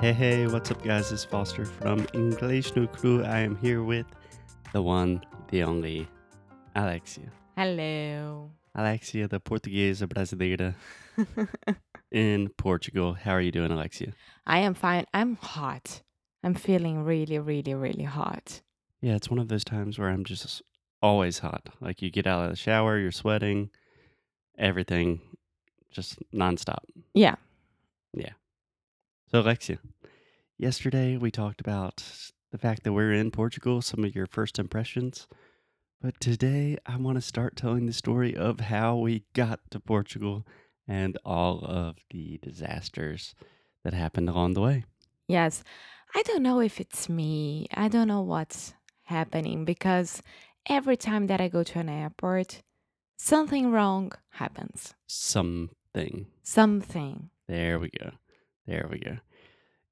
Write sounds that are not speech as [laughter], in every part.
Hey, hey, what's up, guys? It's Foster from English No Crew. I am here with the one, the only, Alexia. Hello. Alexia, the Portuguesa brasileira [laughs] in Portugal. How are you doing, Alexia? I am fine. I'm hot. I'm feeling really, really, really hot. Yeah, it's one of those times where I'm just always hot. Like you get out of the shower, you're sweating, everything just nonstop. Yeah. Yeah. So, Alexia, yesterday we talked about the fact that we're in Portugal, some of your first impressions. But today I want to start telling the story of how we got to Portugal and all of the disasters that happened along the way. Yes. I don't know if it's me. I don't know what's happening because every time that I go to an airport, something wrong happens. Something. Something. There we go. There we go.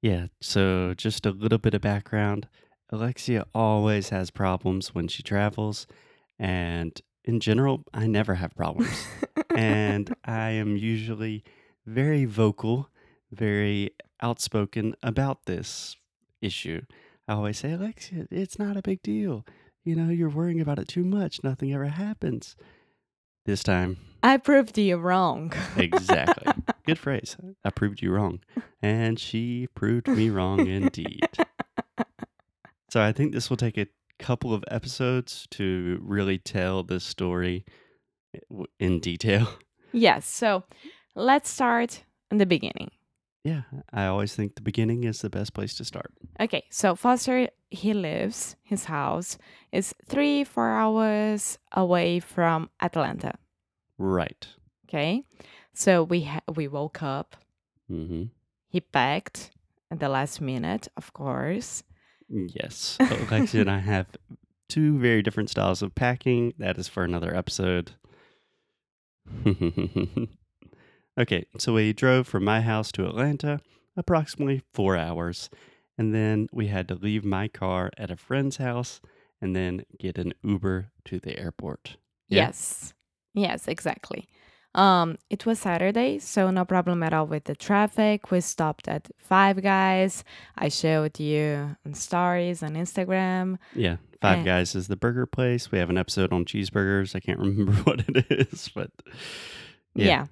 Yeah, so just a little bit of background. Alexia always has problems when she travels, and in general, I never have problems. and [laughs] I am usually very vocal, very outspoken about this issue. I always say, Alexia, it's not a big deal. You know, you're worrying about it too much. Nothing ever happens. This time, I proved you wrong. [laughs] exactly. Good phrase. I proved you wrong. And she proved me wrong indeed. [laughs] So I think this will take a couple of episodes to really tell this story eh, in detail. yes. So let's start in the beginning. Yeah, I always think the beginning is the best place to start. Okay, so Foster, he lives, his house is three, four hours away from Atlanta. Right. Okay, so we ha- we woke up. hmm He packed at the last minute, of course. Yes. Alexia and I have two very different styles of packing. That is for another episode. [laughs] okay, so we drove from my house to Atlanta, approximately four hours. And then we had to leave my car at a friend's house and then get an Uber to the airport. Yeah. Yes, yes, exactly. Um, it was Saturday, so no problem at all with the traffic. We stopped at Five Guys. I showed you on stories on Instagram. Yeah. Five Eh. Guys is the burger place. We have an episode on cheeseburgers. I can't [laughs] remember what it is, but Yeah. Yeah.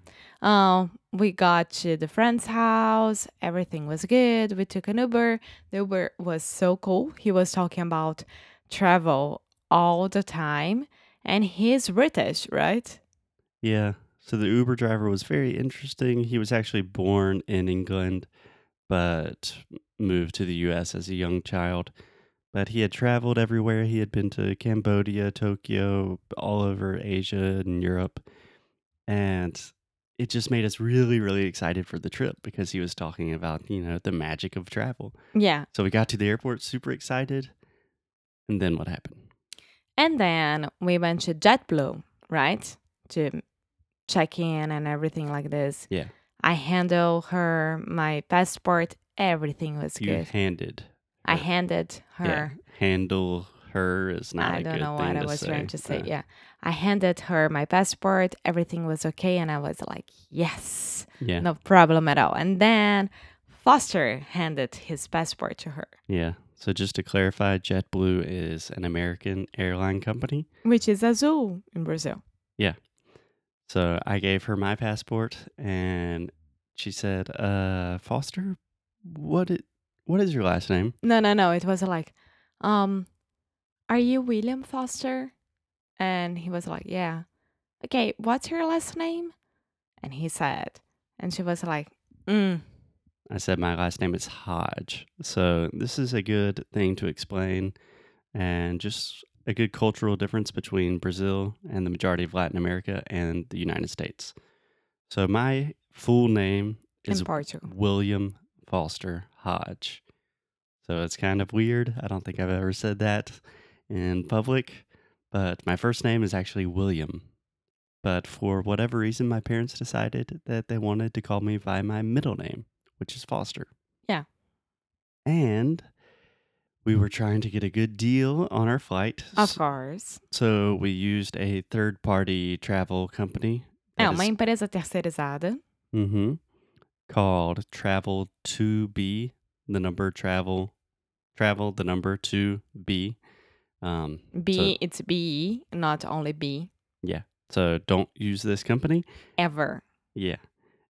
Um, we got to the friend's house. Everything was good. We took an Uber. The Uber was so cool. He was talking about travel all the time, and he's British, right? Yeah. So the Uber driver was very interesting. He was actually born in England, but moved to the US as a young child. But he had traveled everywhere. He had been to Cambodia, Tokyo, all over Asia and Europe. And it just made us really, really excited for the trip because he was talking about, you know, the magic of travel. Yeah. So we got to the airport super excited. And then what happened? And then we went to JetBlue, right? To check in and everything like this. Yeah. I handed her my passport. Everything was You good. handed. I handed her. Yeah. Handle her is not I a don't good know thing what I was say. trying to say. Uh, Yeah. I handed her my passport. Everything was okay. And I was like, yes, Yeah. no problem at all. And then Foster handed his passport to her, Yeah. So just to clarify, JetBlue is an American airline company. which is Azul in Brazil. Yeah. So I gave her my passport and she said, uh, Foster, what it, what is your last name? No, no, no. It was like, um, are you William Foster? And he was like, yeah. Okay, what's your last name? And he said, and she was like, mm, I said my last name is Hodge. So this is a good thing to explain and just a good cultural difference between Brazil and the majority of Latin America and the United States. So my full name is William Foster Hodge. So it's kind of weird. I don't think I've ever said that in public, but my first name is actually William. But for whatever reason, my parents decided that they wanted to call me by my middle name, which is Foster. Yeah. And we were trying to get a good deal on our flight. Of course. So we used a third party travel company. É uma is- empresa terceirizada. Mhm. Called Travel to B, the number travel, travel the number to B. Um, B, it's B, not only B. Yeah. So don't use this company. Ever. Yeah.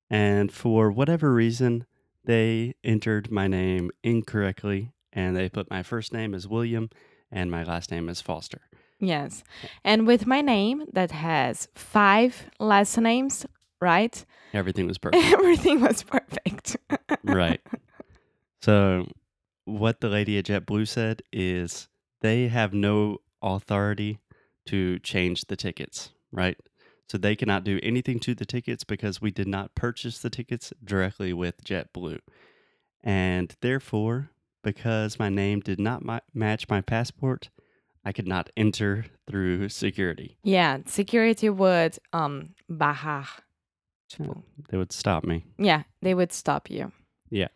And for whatever reason, they entered my name incorrectly and they put my first name as William and my last name as Foster. Yes. And with my name that has five last names, right? Everything was [laughs] perfect. Everything was perfect. [laughs] right. So, what the lady at JetBlue said is they have no authority to change the tickets, right? So, they cannot do anything to the tickets because we did not purchase the tickets directly with JetBlue. And therefore, because my name did not ma- match my passport, I could not enter through security. Yeah, security would um barrar. They would stop me. yeah, they would stop you. Yeah.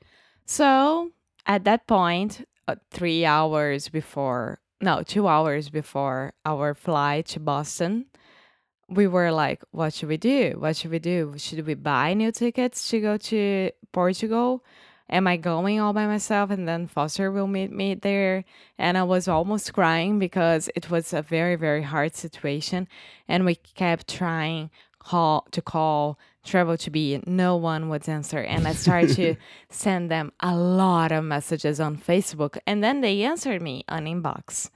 So at that point, uh, three hours before, no, two hours before our flight to Boston, we were like, what should we do? What should we do? Should we buy new tickets to go to Portugal? Am I going all by myself and then Foster will meet me there? And I was almost crying because it was a very, very hard situation. And we kept trying call to call travel to be no one would answer and i started to [laughs] send them a lot of messages on facebook and then they answered me on inbox.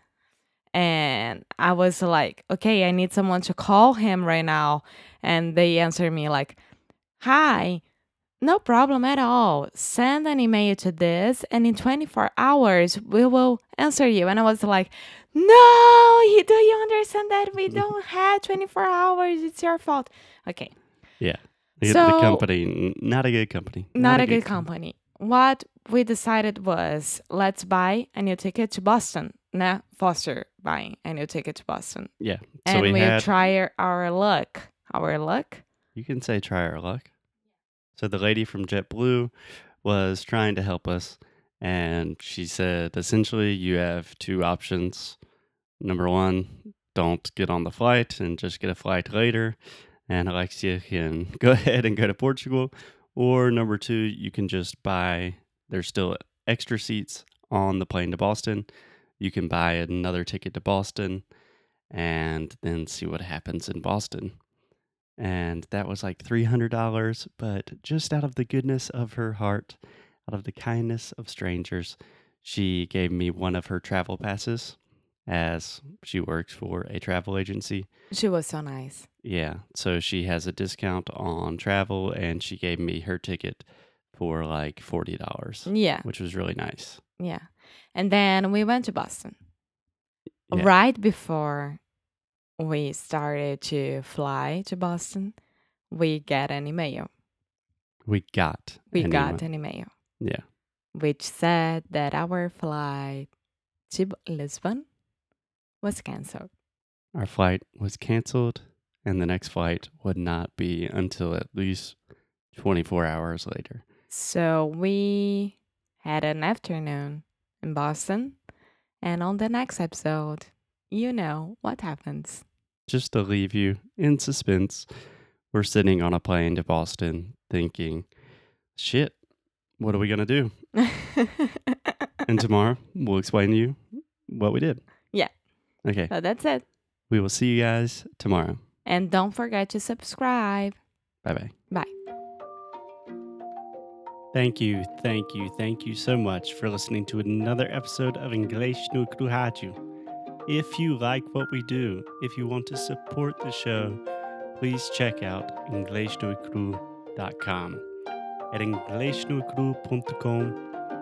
And i was like okay i need someone to call him right now and they answered me like hi no problem at all. Send an email to this and in 24 hours we will answer you. And i was like no you do you understand that? We [laughs] don't have 24 hours. It's your fault. Okay. The, the So- company, not a good company. not, a, good com- company. What we decided was let's buy a new ticket to Boston. Nah, Foster buying a new ticket to Boston. Yeah. So and we, we, had. try our- our luck. Our luck? You can say try our luck. So the lady from JetBlue was trying to help us, and she said essentially you have two options. Number one, don't get on the flight and just get a flight later, and Alexia can [laughs] go ahead and go to Portugal. Or number two, you can just buy. There's still extra seats on the plane to Boston. You can buy another ticket to Boston, and then see what happens in Boston and that was like $300 but just out of the goodness of her heart out of the kindness of strangers she gave me one of her travel passes as she works for a travel agency She was so nice. yeah so she has a discount on travel and she gave me her ticket for like $40 Yeah, which was really nice yeah. And then we went to Boston. Yeah. Right before we started to fly to Boston, we get an email. we got We an got email. an email yeah which said that our flight to Lisbon was canceled. our flight was canceled and the next flight would not be until at least 24 hours later So we had an afternoon in Boston. And on the next episode, you know what happens. just to leave you in suspense, we're sitting on a plane to Boston thinking, shit, what are we going to do? [laughs] And tomorrow we'll explain to you what we did. Yeah. Okay. so that's it. We will see you guys tomorrow. And don't forget to subscribe. Bye bye. Bye. Thank you, thank you, thank you so much for listening to another episode of English no Kruhaju. If you like what we do, if you want to support the show, please check out InglesNuECru.com. At InglesNuECru.com,